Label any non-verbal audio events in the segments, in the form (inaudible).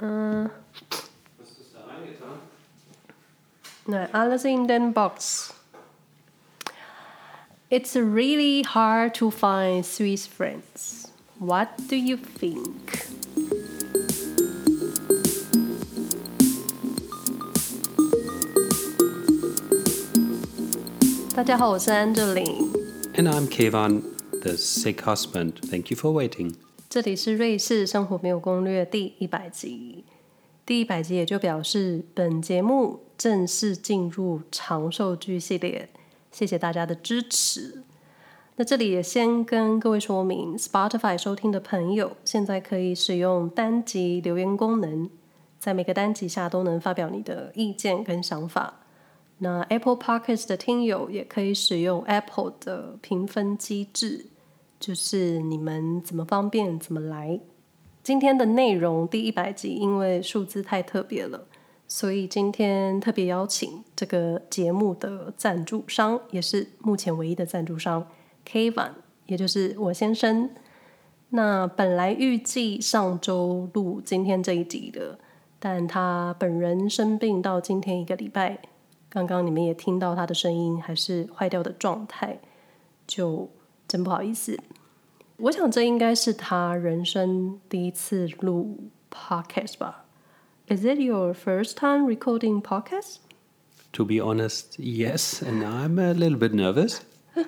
Äh. Was ist da reingetan? Nein, alles in den Box. It's really hard to find Swiss friends. What do you think? And I'm Keywan, the sick husband. Thank you for waiting. 这里是瑞士生活没有攻略第一百集。第一百集也就表示本节目正式进入长寿剧系列，谢谢大家的支持。那这里也先跟各位说明，Spotify 收听的朋友现在可以使用单集留言功能，在每个单集下都能发表你的意见跟想法。那 Apple Podcast 的听友也可以使用 Apple 的评分机制，就是你们怎么方便怎么来。今天的内容第一百集，因为数字太特别了，所以今天特别邀请这个节目的赞助商，也是目前唯一的赞助商 Kvan，也就是我先生。那本来预计上周录今天这一集的，但他本人生病到今天一个礼拜，刚刚你们也听到他的声音还是坏掉的状态，就真不好意思。我想这应该是他人生第一次录 podcast 吧？Is it your first time recording podcast？To be honest, yes, and I'm a little bit nervous. (laughs)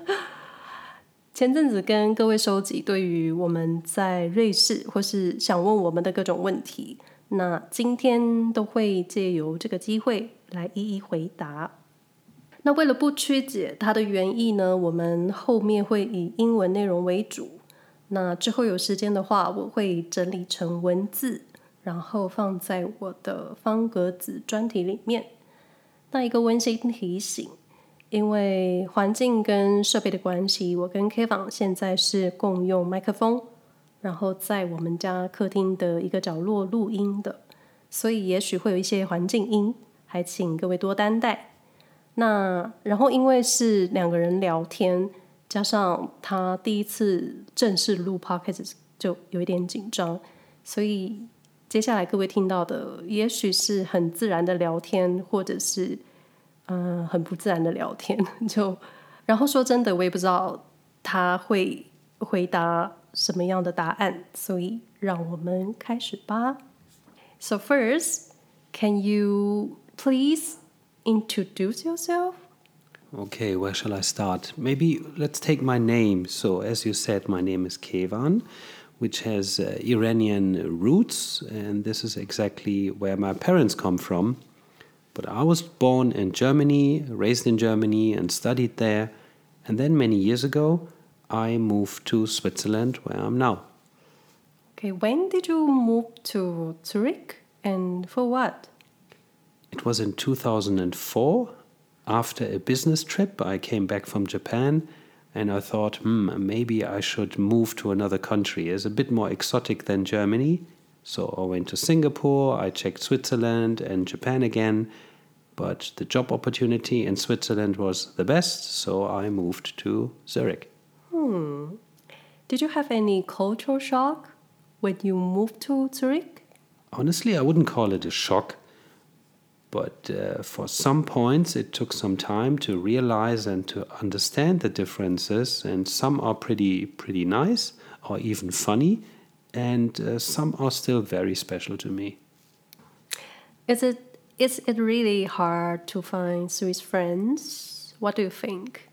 前阵子跟各位收集对于我们在瑞士或是想问我们的各种问题，那今天都会借由这个机会来一一回答。那为了不曲解它的原意呢，我们后面会以英文内容为主。那之后有时间的话，我会整理成文字，然后放在我的方格子专题里面。那一个温馨提醒，因为环境跟设备的关系，我跟 K 房现在是共用麦克风，然后在我们家客厅的一个角落录音的，所以也许会有一些环境音，还请各位多担待。那然后因为是两个人聊天，加上他第一次正式录 podcast 就有一点紧张，所以接下来各位听到的，也许是很自然的聊天，或者是嗯、很不自然的聊天。就然后说真的，我也不知道他会回答什么样的答案，所以让我们开始吧。So first, can you please introduce yourself? Okay, where shall I start? Maybe let's take my name. So, as you said, my name is Keywan, which has uh, Iranian roots, and this is exactly where my parents come from. But I was born in Germany, raised in Germany, and studied there. And then many years ago, I moved to Switzerland, where I'm now. Okay, when did you move to Zurich and for what? It was in 2004. After a business trip, I came back from Japan and I thought, hmm, maybe I should move to another country. It's a bit more exotic than Germany. So I went to Singapore, I checked Switzerland and Japan again, but the job opportunity in Switzerland was the best, so I moved to Zurich. Hmm. Did you have any cultural shock when you moved to Zurich? Honestly, I wouldn't call it a shock, but uh, for some points it took some time to realize and to understand the differences, and some are pretty pretty nice or even funny, and uh, some are still very special to me. Is it is it really hard to find Swiss friends? What do you think?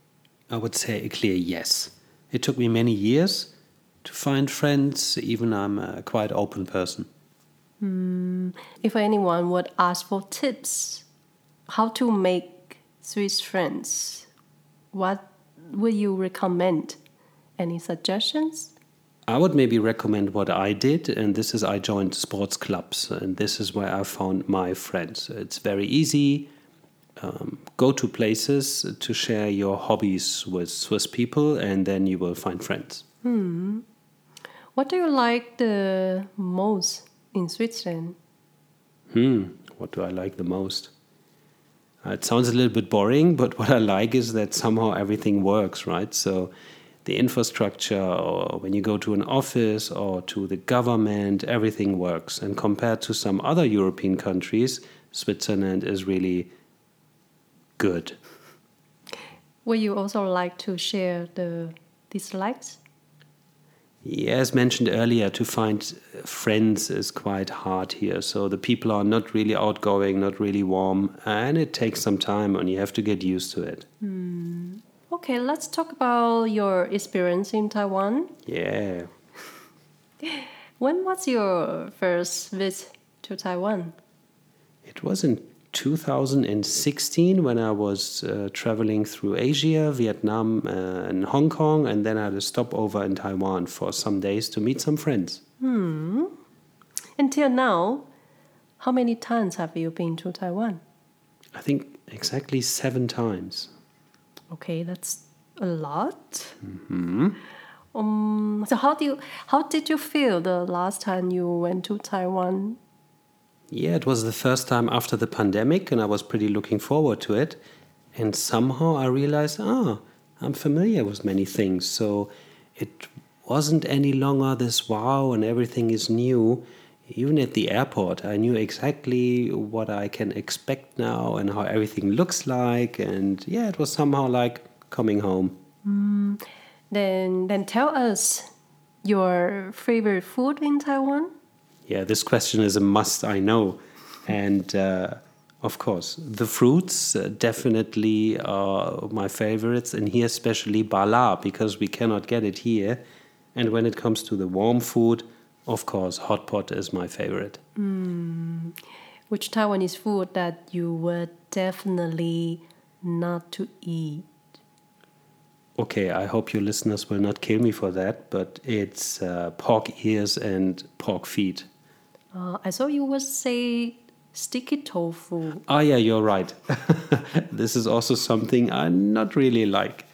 I would say a clear yes. It took me many years to find friends, even I'm a quite open person. If anyone would ask for tips, how to make Swiss friends, what would you recommend? Any suggestions? I would maybe recommend what I did, and this is I joined sports clubs, and this is where I found my friends. It's very easy. Um, go to places to share your hobbies with Swiss people, and then you will find friends. What do you like the most in Switzerland? Hmm, what do I like the most? Uh, it sounds a little bit boring, but what I like is that somehow everything works, right? So the infrastructure, or when you go to an office or to the government, everything works. And compared to some other European countries, Switzerland is really good. Would you also like to share the dislikes? As mentioned earlier, to find friends is quite hard here. So the people are not really outgoing, not really warm, and it takes some time and you have to get used to it. Hmm. Okay, let's talk about your experience in Taiwan. Yeah. (laughs) When was your first visit to Taiwan? It was in 2016 when I was uh, traveling through Asia, Vietnam, uh, and Hong Kong, and then I had a stopover in Taiwan for some days to meet some friends. Until now, how many times have you been to Taiwan? I think exactly seven times. Okay, that's a lot. Um, so how do you how did you feel the last time you went to Taiwan? Yeah, it was the first time after the pandemic, and I was pretty looking forward to it. And somehow I realized, ah, I'm familiar with many things. So it wasn't any longer this wow and everything is new. Even at the airport, I knew exactly what I can expect now and how everything looks like. And yeah, it was somehow like coming home. Then then tell us your favorite food in Taiwan. Yeah, this question is a must, I know. And uh, of course, the fruits uh, definitely are my favorites, and here especially bala, because we cannot get it here. And when it comes to the warm food, of course, hot pot is my favorite. Which Taiwanese food that you would definitely not to eat? Okay, I hope your listeners will not kill me for that, but it's uh, pork ears and pork feet. Uh, I saw you would say stinky tofu. Ah, yeah, you're right. (laughs) this is also something I not really like.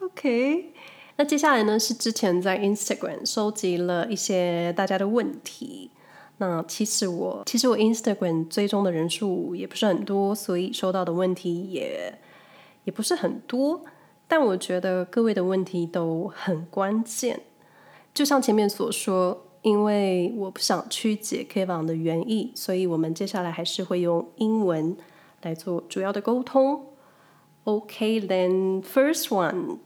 Okay. 那接下来呢是之前在 Instagram 收集了一些大家的问题。那其实我其实我 Instagram 追踪的人数也不是很多，所以收到的问题也也不是很多。但我觉得各位的问题都很关键。就像前面所说，因为我不想曲解 Keywan 的原意，所以我们接下来还是会用英文来做主要的沟通。Okay, then first one，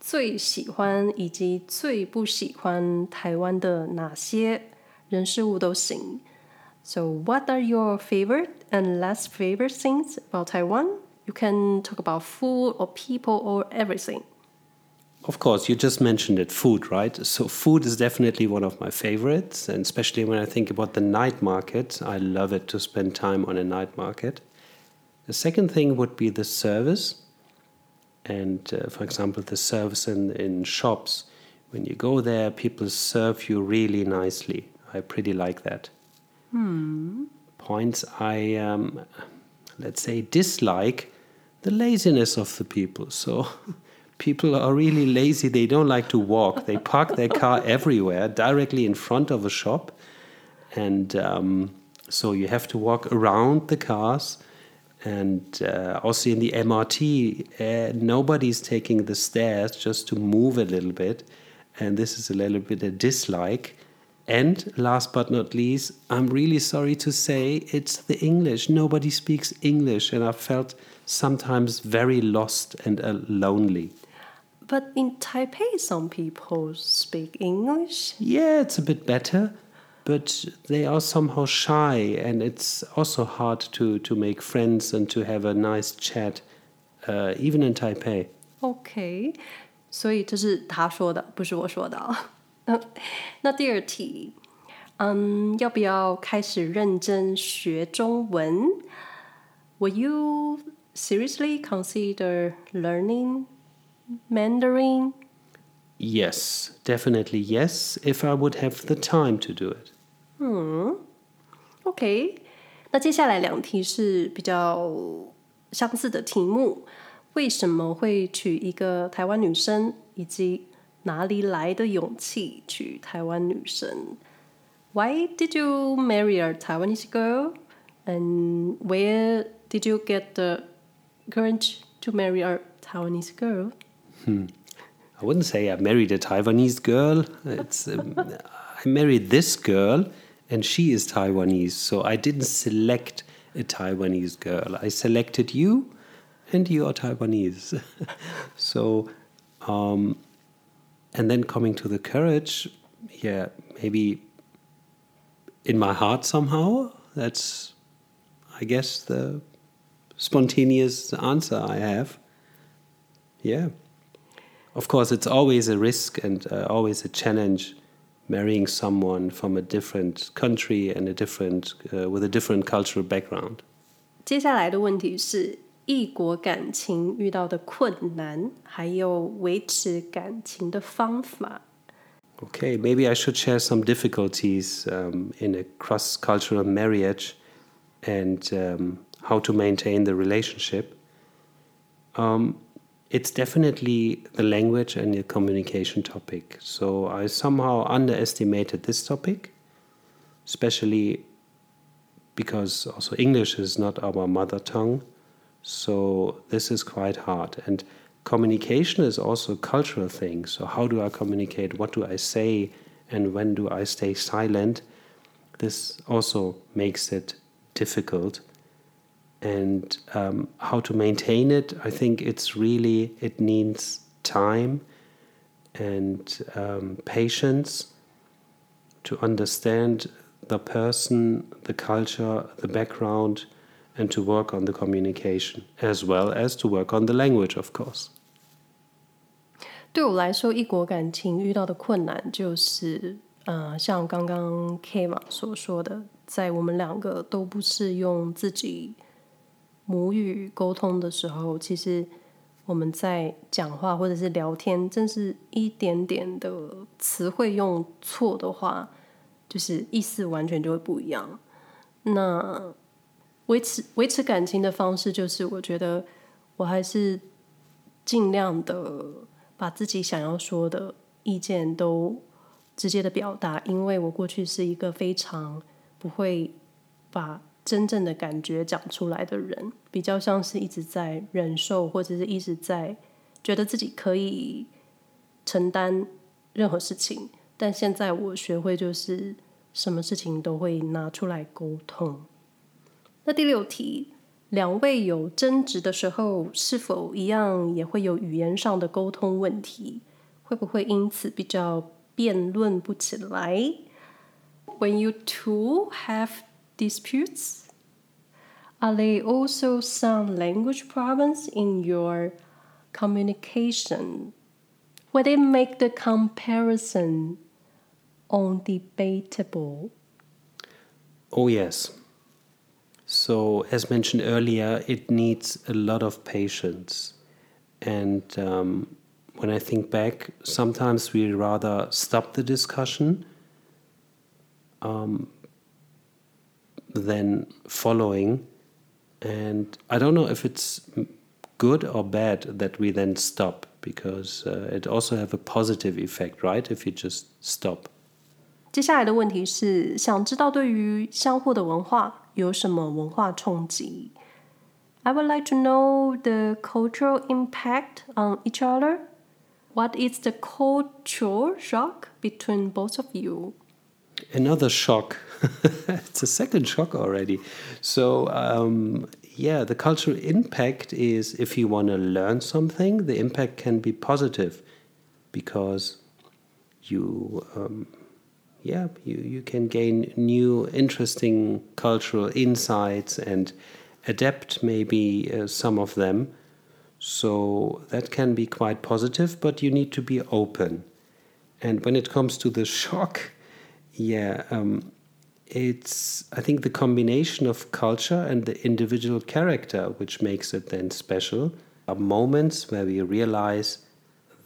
最喜欢以及最不喜欢台湾的哪些人事物都行。So, what are your favorite and less favorite things about Taiwan? You can talk about food or people or everything. Of course, you just mentioned it, food, right? So, food is definitely one of my favorites, and especially when I think about the night market, I love it to spend time on a night market. The second thing would be the service, and uh, for example, the service in, in shops. When you go there, people serve you really nicely. I pretty like that. Points I, um, let's say, dislike the laziness of the people. So, (laughs) people are really lazy. They don't like to walk. They park their car everywhere, directly in front of a shop. And um, so you have to walk around the cars. And uh, also in the MRT, uh, nobody's taking the stairs just to move a little bit. And this is a little bit a dislike. And last but not least, I'm really sorry to say it's the English. Nobody speaks English, and I felt sometimes very lost and uh, lonely. But in Taipei, some people speak English. Yeah, it's a bit better, but they are somehow shy, and it's also hard to, to make friends and to have a nice chat, uh, even in Taipei. OK，所以这是他说的，不是我说的啊。那那第二题，嗯，要不要开始认真学中文？Will (laughs) you seriously consider learning Mandarin? Yes, definitely yes, if I would have the time to do it. OK，那接下来两题是比较相似的题目：为什么会娶一个台湾女生，以及哪里来的勇气娶台湾女生？Why did you marry a Taiwanese girl? And where did you get the courage to marry a Taiwanese girl? I wouldn't say I married a Taiwanese girl. It's um, (laughs) I married this girl, and she is Taiwanese. So I didn't select a Taiwanese girl. I selected you, and you are Taiwanese. (laughs) so, um, and then coming to the courage, yeah, maybe in my heart somehow. That's, I guess, the spontaneous answer I have. Yeah Of course, it's always a risk and uh, always a challenge marrying someone from a different country and a different uh, with a different cultural background. 接下来的问题是异国感情遇到的困难，还有维持感情的方法。Okay, maybe I should share some difficulties um, in a cross-cultural marriage and um, how to maintain the relationship. Um, it's definitely the language and the communication topic. So I somehow underestimated this topic, especially because also English is not our mother tongue. So this is quite hard. And communication is also a cultural thing. So how do I communicate? What do I say? And when do I stay silent? This also makes it difficult and um, how to maintain it i think it's really it needs time and um, patience to understand the person the culture the background and to work on the communication as well as to work on the language of course 对我来说，异国感情遇到的困难就是，呃，像刚刚 K 嘛所说的，在我们两个都不是用自己 母语沟通的时候，其实我们在讲话或者是聊天，真是一点点的词汇用错的话，就是意思完全就会不一样。那维持维持感情的方式，就是我觉得我还是尽量的把自己想要说的意见都直接的表达，因为我过去是一个非常不会把。真正的感觉讲出来的人，比较像是一直在忍受，或者是一直在觉得自己可以承担任何事情。但现在我学会，就是什么事情都会拿出来沟通。那第六题，两位有争执的时候，是否一样也会有语言上的沟通问题？会不会因此比较辩论不起来？When you two have disputes? Are there also some language problems in your communication? Would it make the comparison undebatable? Oh, yes. So, as mentioned earlier, it needs a lot of patience. And um, when I think back, sometimes we rather stop the discussion um, than following. And I don't know if it's good or bad that we then stop because uh, it also have a positive effect, right? If you just stop. 接下来的问题是，想知道对于相互的文化有什么文化冲击？I would like to know the cultural impact on each other. What is the cultural shock between both of you? Another shock (laughs) it's a second shock already. So, um, yeah, the cultural impact is if you want to learn something, the impact can be positive because you, um, yeah, you, you can gain new, interesting cultural insights and adapt maybe uh, some of them. So that can be quite positive, but you need to be open. And when it comes to the (laughs) shock, yeah, um, it's I think the combination of culture and the individual character which makes it then special. Are moments where we realize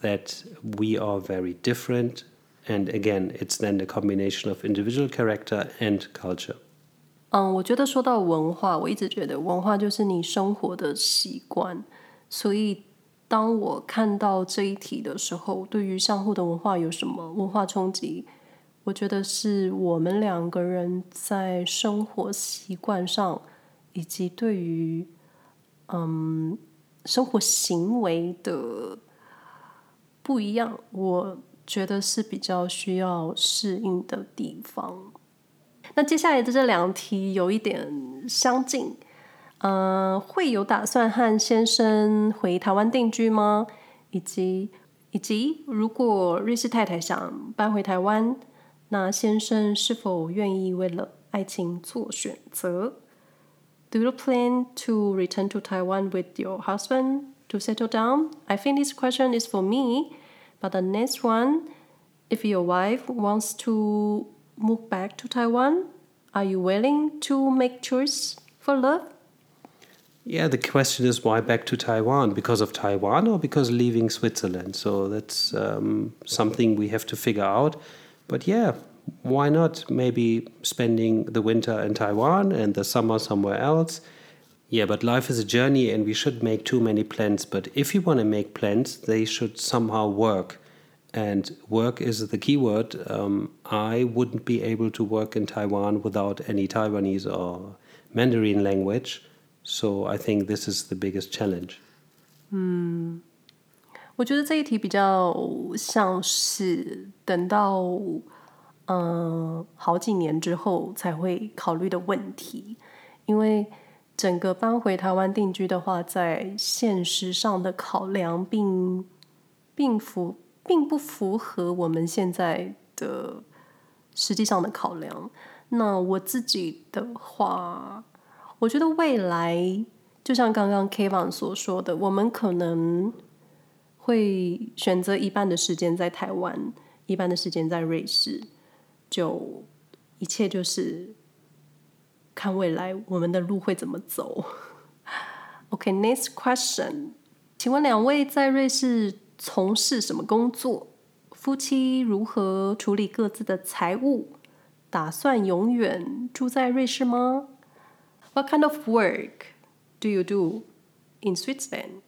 that we are very different, and again, it's then the combination of individual character and culture. 嗯，我觉得说到文化，我一直觉得文化就是你生活的习惯。所以，当我看到这一题的时候，对于相互的文化有什么文化冲击？ 我觉得是我们两个人在生活习惯上，以及对于嗯生活行为的不一样，我觉得是比较需要适应的地方。那接下来的这两题有一点相近，呃，会有打算和先生回台湾定居吗？以及以及如果瑞士太太想搬回台湾，那先生是否愿意为了爱情做选择？Do you plan to return to Taiwan with your husband to settle down? I think this question is for me, but the next one, if your wife wants to move back to Taiwan, are you willing to make choice for love? Yeah, the question is why back to Taiwan? Because of Taiwan or because leaving Switzerland? So that's um, something we have to figure out. But yeah, why not maybe spending the winter in Taiwan and the summer somewhere else? Yeah, but life is a journey and we should make too many plans. But if you want to make plans, they should somehow work. And work is the key word. Um, I wouldn't be able to work in Taiwan without any Taiwanese or Mandarin language. So I think this is the biggest challenge. 嗯，我觉得这一题比较像是等到嗯好几年之后才会考虑的问题，因为整个搬回台湾定居的话，在现实上的考量并并符并不符合我们现在的实际上的考量。那我自己的话，我觉得未来就像刚刚 Kevin 所说的，我们可能会选择一半的时间在台湾，一半的时间在瑞士。就一切就是看未来我们的路会怎么走。OK，next、question，请问两位在瑞士从事什么工作？夫妻如何处理各自的财务？打算永远住在瑞士吗？What kind of work do you do in Switzerland?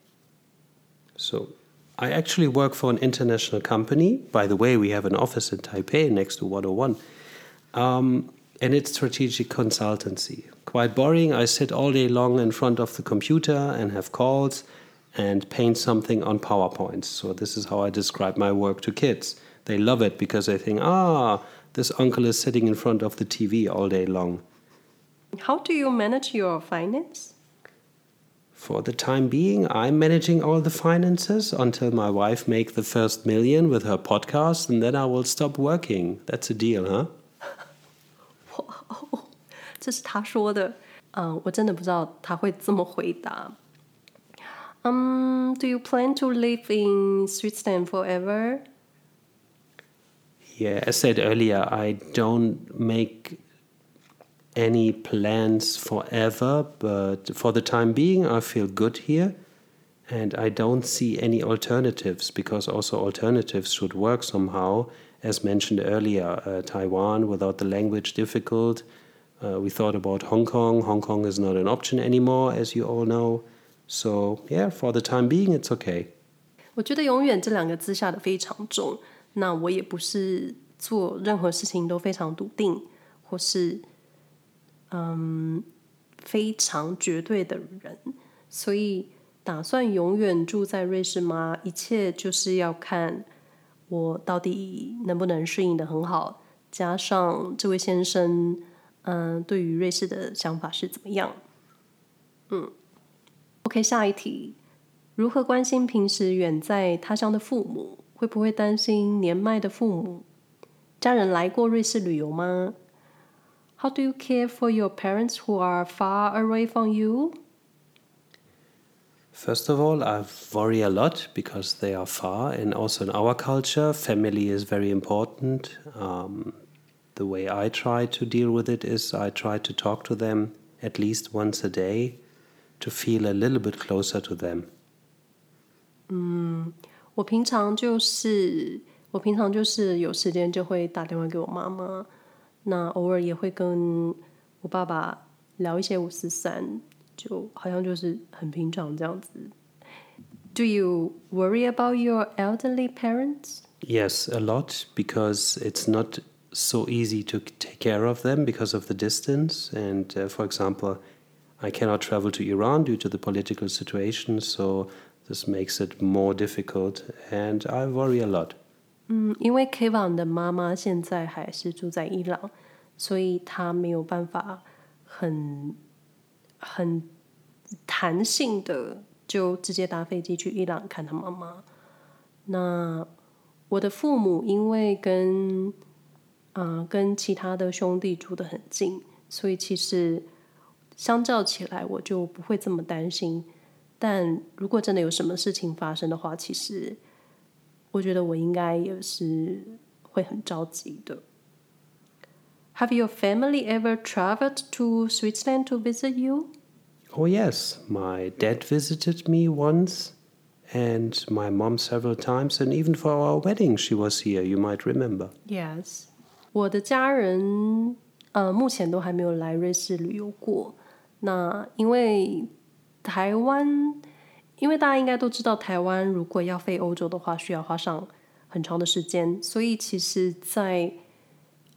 So I actually work for an international company. By the way, we have an office in Taipei next to 101. Um, and it's strategic consultancy. Quite boring. I sit all day long in front of the computer and have calls and paint something on PowerPoint. So, this is how I describe my work to kids. They love it because they think, ah, this uncle is sitting in front of the TV all day long. How do you manage your finance? For the time being, I'm managing all the finances until my wife make the first million with her podcast, and then I will stop working. That's a deal, huh? (laughs) 哇，这是他说的。嗯，我真的不知道他会这么回答。Um, do you plan to live in Switzerland forever? Yeah, as said earlier, I don't make any plans forever, but for the time being, I feel good here. And I don't see any alternatives because also alternatives should work somehow. As mentioned earlier, uh, Taiwan without the language difficult. Uh, we thought about Hong Kong. Hong Kong is not an option anymore, as you all know. So, yeah, for the time being, it's okay. 我觉得“永远”这两个字下的非常重。那我也不是做任何事情都非常笃定，或是 嗯，非常绝对的人，所以打算永远住在瑞士吗？一切就是要看我到底能不能适应的很好，加上这位先生，嗯，对于瑞士的想法是怎么样？嗯，OK，下一题，如何关心平时远在他乡的父母？会不会担心年迈的父母？家人来过瑞士旅游吗 ？How do you care for your parents who are far away from you? First of all, I worry a lot because they are far, and also in our culture, family is very important. Um, the way I try to deal with it is I try to talk to them at least once a day to feel a little bit closer to them. 嗯，我平常就是我平常就是有时间就会打电话给我妈妈。 那偶尔也会跟我爸爸聊一些五四三，就好像就是很平常这样子。Do you worry about your elderly parents? Yes, a lot because it's not so easy to take care of them because of the distance. And uh, for example, I cannot travel to Iran due to the political situation, so This makes it more difficult, and I worry a lot. 嗯，因为 Kevin 的妈妈现在还是住在伊朗，所以他没有办法很很弹性的就直接搭飞机去伊朗看他妈妈。那我的父母因为跟啊、跟其他的兄弟住得很近，所以其实相较起来我就不会这么担心。但如果真的有什么事情发生的话，其实我觉得我应该也是会很着急的。Have your family ever traveled to Switzerland to visit you? Oh, yes, my dad visited me once, and my mom several times, and even for our wedding, she was here, you might remember. Yes，我的家人呃目前都还没有来瑞士旅游过。那因为台湾， 因为大家应该都知道，台湾如果要飞欧洲的话，需要花上很长的时间，所以其实在，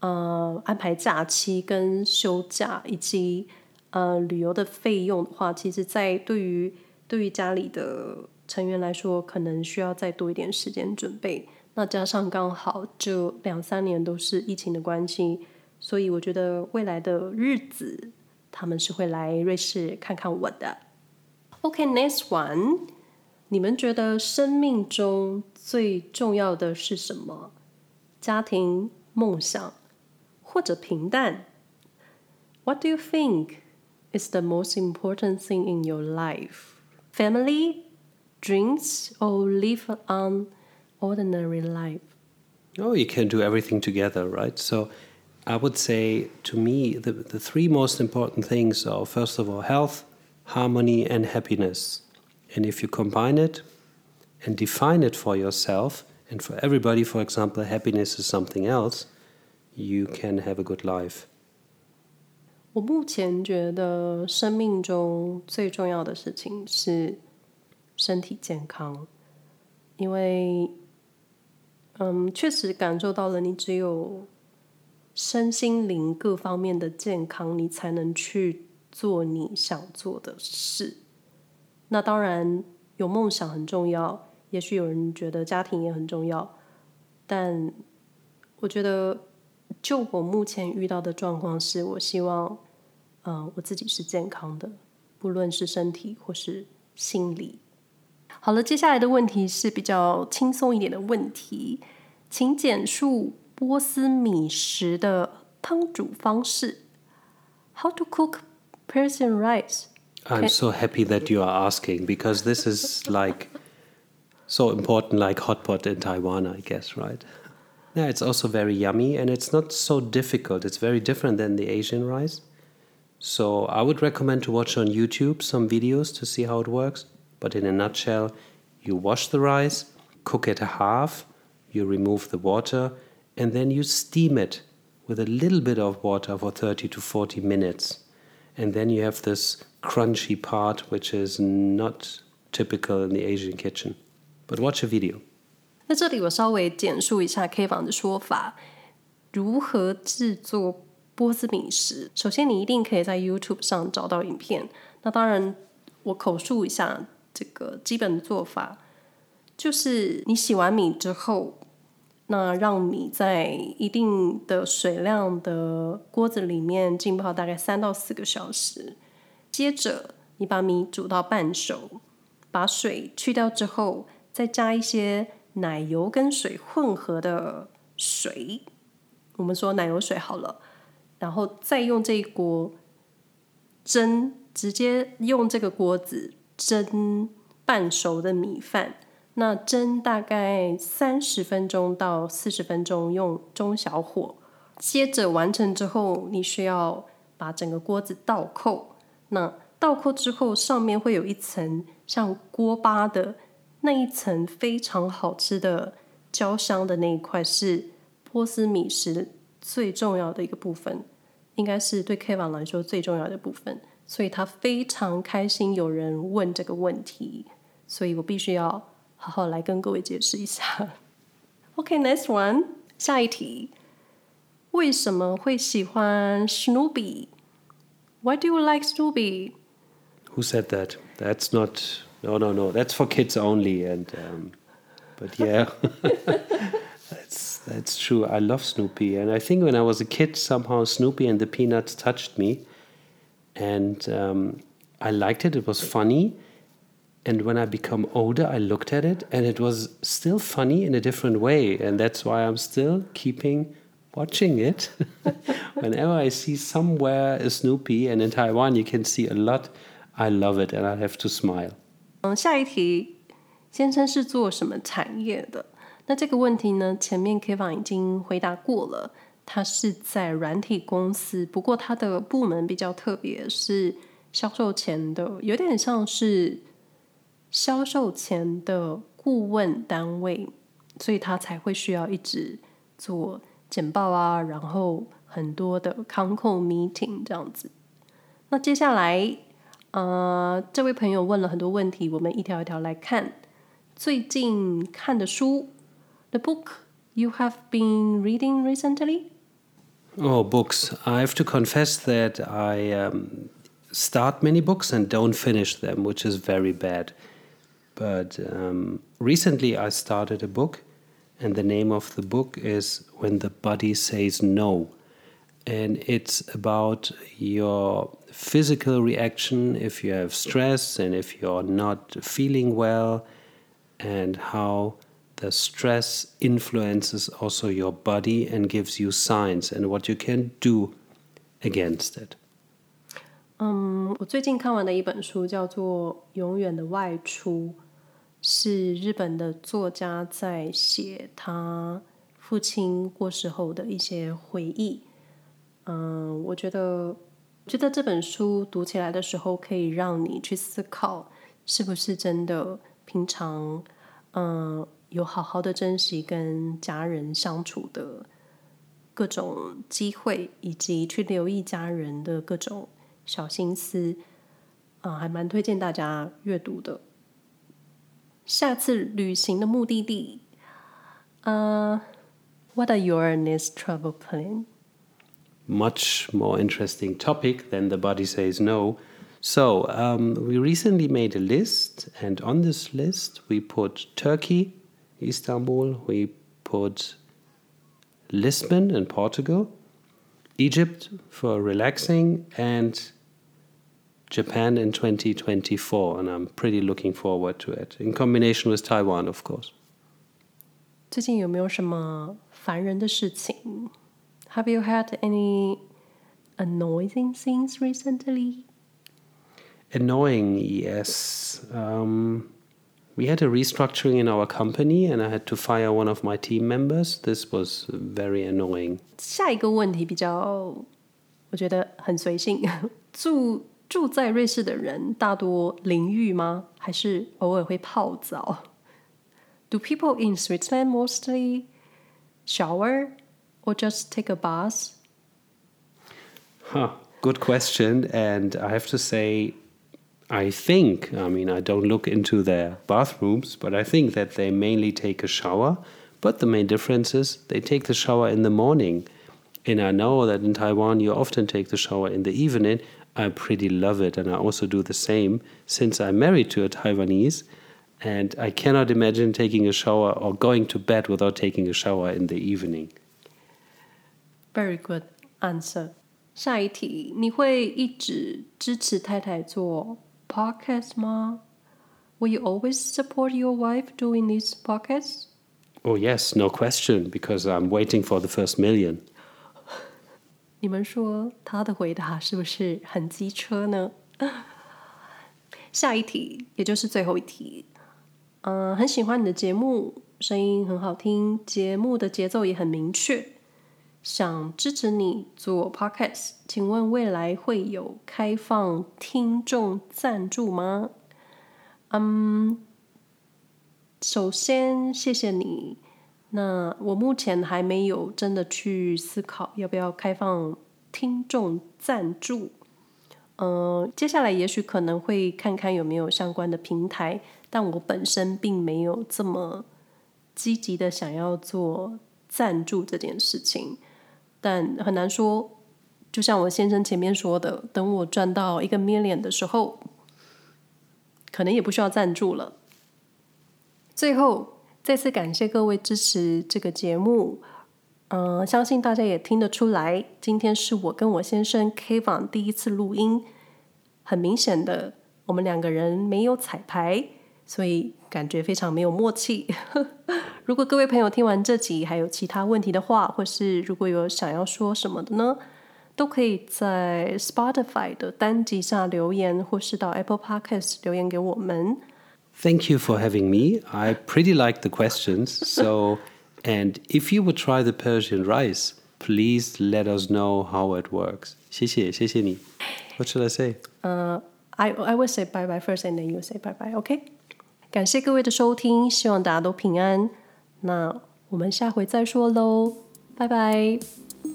呃安排假期跟休假以及呃旅游的费用的话，其实，在对于对于家里的成员来说，可能需要再多一点时间准备。那加上刚好这两三年都是疫情的关系，所以我觉得未来的日子他们是会来瑞士看看我的。OK，next、one，你们觉得生命中最重要的是什么？家庭、梦想，或者平淡？What do you think is the most important thing in your life? Family, dreams, or live an ordinary life? Oh, you can do everything together, right? So I would say to me, the, the three most important things are first of all, health, harmony, and happiness. And if you combine it and define it for yourself, and for everybody, for example, happiness is something else, you can have a good life. 我目前觉得生命中最重要的事情是身体健康，因为，嗯，确实感受到了，你只有身心灵各方面的健康，你才能去 做你想做的事。那当然，有梦想很重要，也许有人觉得家庭也很重要，但我觉得，就我目前遇到的状况是，我希望，嗯、我自己是健康的，不论是身体或是心理。好了，接下来的问题是比较轻松一点的问题，请简述波斯米食的汤煮方式。How to cook Persian I'm so happy that you are asking because this is like so important, like hot pot in Taiwan, I guess, right? Yeah, it's also very yummy and it's not so difficult. It's very different than the Asian rice. So I would recommend to watch on YouTube some videos to see how it works. But in a nutshell, you wash the rice, cook it a half, you remove the water, and then you steam it with a little bit of water for 30 to 40 minutes and then you have this crunchy part which is not typical in the Asian kitchen. But watch a video. 那这里我稍微简述一下 Keywan 的说法，如何制作波斯米食。首先，你一定可以在 YouTube 上找到影片。那当然，我口述一下这个基本的做法，就是你洗完米之后，那让米在一定的水量的锅子里面浸泡大概三到四个小时。接着，你把米煮到半熟，把水去掉之后，再加一些奶油跟水混合的水，我们说奶油水好了，然后再用这一锅蒸，直接用这个锅子蒸半熟的米饭。那蒸大概三十分钟到四十分钟，用中小火。接着完成之后，你需要把整个锅子倒扣。那倒扣之后，上面会有一层像锅巴的那一层非常好吃的焦香的那一块，是波斯米食最重要的一个部分，应该是对 K 王来说最重要的部分。所以他非常开心有人问这个问题，所以我必须要好好来跟各位解释一下。OK，next、one，(laughs) 下一题，为什么会喜欢 Snoopy？Why do you like Snoopy？ Who said that? That's not No, no, no. That's for kids only. And um, but yeah, (laughs) (laughs) that's that's true. I love Snoopy, and I think when I was a kid, somehow Snoopy and the Peanuts touched me, and um, I liked it. It was funny. and when I become older, I looked at it and it was still funny in a different way. And that's why I'm still keeping watching it. (laughs) Whenever I see somewhere a Snoopy, and in Taiwan you can see a lot, I love it and I have to smile. 嗯，下一题，先生是做什么产业的？那这个问题呢，前面 Keywan 已经回答过了，他是在软体公司，不过他的部门比较特别，是销售前的，有点像是销售前的顾问单位，所以他才会需要一直做简报啊，然后很多的 con call meeting 这样子。那接下来，呃，这位朋友问了很多问题，我们一条一条来看。最近看的书，the book you have been reading recently? Oh, books. I have to confess that I um, start many books and don't finish them, which is very bad. But um, recently I started a book, and the name of the book is When the Body Says No. And it's about your physical reaction if you have stress and if you're not feeling well and how the stress influences also your body and gives you signs and what you can do against it. 嗯，我最近看完的一本书叫做《永远的外出》， 是日本的作家在写他父亲过世后的一些回忆。嗯，我觉得，觉得这本书读起来的时候，可以让你去思考，是不是真的平常。嗯，有好好的珍惜跟家人相处的各种机会，以及去留意家人的各种小心思，啊，还蛮推荐大家阅读的。下次旅行的目的地，呃，What are your next travel plan? Much more interesting topic than the body says no. So, um, we recently made a list, and on this list, we put Turkey, Istanbul, we put Lisbon in Portugal, Egypt for relaxing, and Japan in 2024. And I'm pretty looking forward to it, in combination with Taiwan, of course. 最近有没有什么烦人的事情？Have you had any annoying things recently? Annoying, yes. Um, we had a restructuring in our company and I had to fire one of my team members. This was very annoying. 下一个问题比较，我觉得很随性。住 (laughs) 住在瑞士的人大多淋浴吗？还是偶尔会泡澡？Do people in Switzerland mostly shower or just take a bath? Huh, good question. And I have to say, I think, I mean, I don't look into their bathrooms, but I think that they mainly take a shower. But the main difference is they take the shower in the morning. And I know that in Taiwan you often take the shower in the evening. I pretty love it. And I also do the same since I'm married to a Taiwanese. And I cannot imagine taking a shower or going to bed without taking a shower in the evening. Very good answer. 下一题，你会一直支持太太做 podcast 吗？Will you always support your wife doing these podcasts? Oh, yes, no question, because I'm waiting for the first million. 你们说他的回答是不是很机车呢？下一题，也就是最后一题。嗯、很喜欢你的节目，声音很好听，节目的节奏也很明确。想支持你做 podcast，请问未来会有开放听众赞助吗？嗯，首先谢谢你。那我目前还没有真的去思考要不要开放听众赞助。嗯，接下来也许可能会看看有没有相关的平台，但我本身并没有这么积极的想要做赞助这件事情。但很难说，就像我先生前面说的，等我赚到一个 million 的时候，可能也不需要赞助了。最后，再次感谢各位支持这个节目。嗯，相信大家也听得出来，今天是我跟我先生 K 房第一次录音。很明显的，我们两个人没有彩排，所以感觉非常没有默契。(laughs) 如果各位朋友听完这集还有其他问题的话，或是如果有想要说什么的呢，都可以在 Spotify 的单集下留言，或是到 Apple Podcast 留言给我们。Thank you for having me. I pretty like the questions. So, (laughs) and if you would try the Persian rice, please let us know how it works. 谢谢，谢谢你。What should I say? Uh, I I will say bye bye first, and then you say bye bye. OK？感谢各位的收听，希望大家都平安。那我们下回再说喽，拜拜。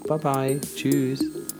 拜拜，Tschüss。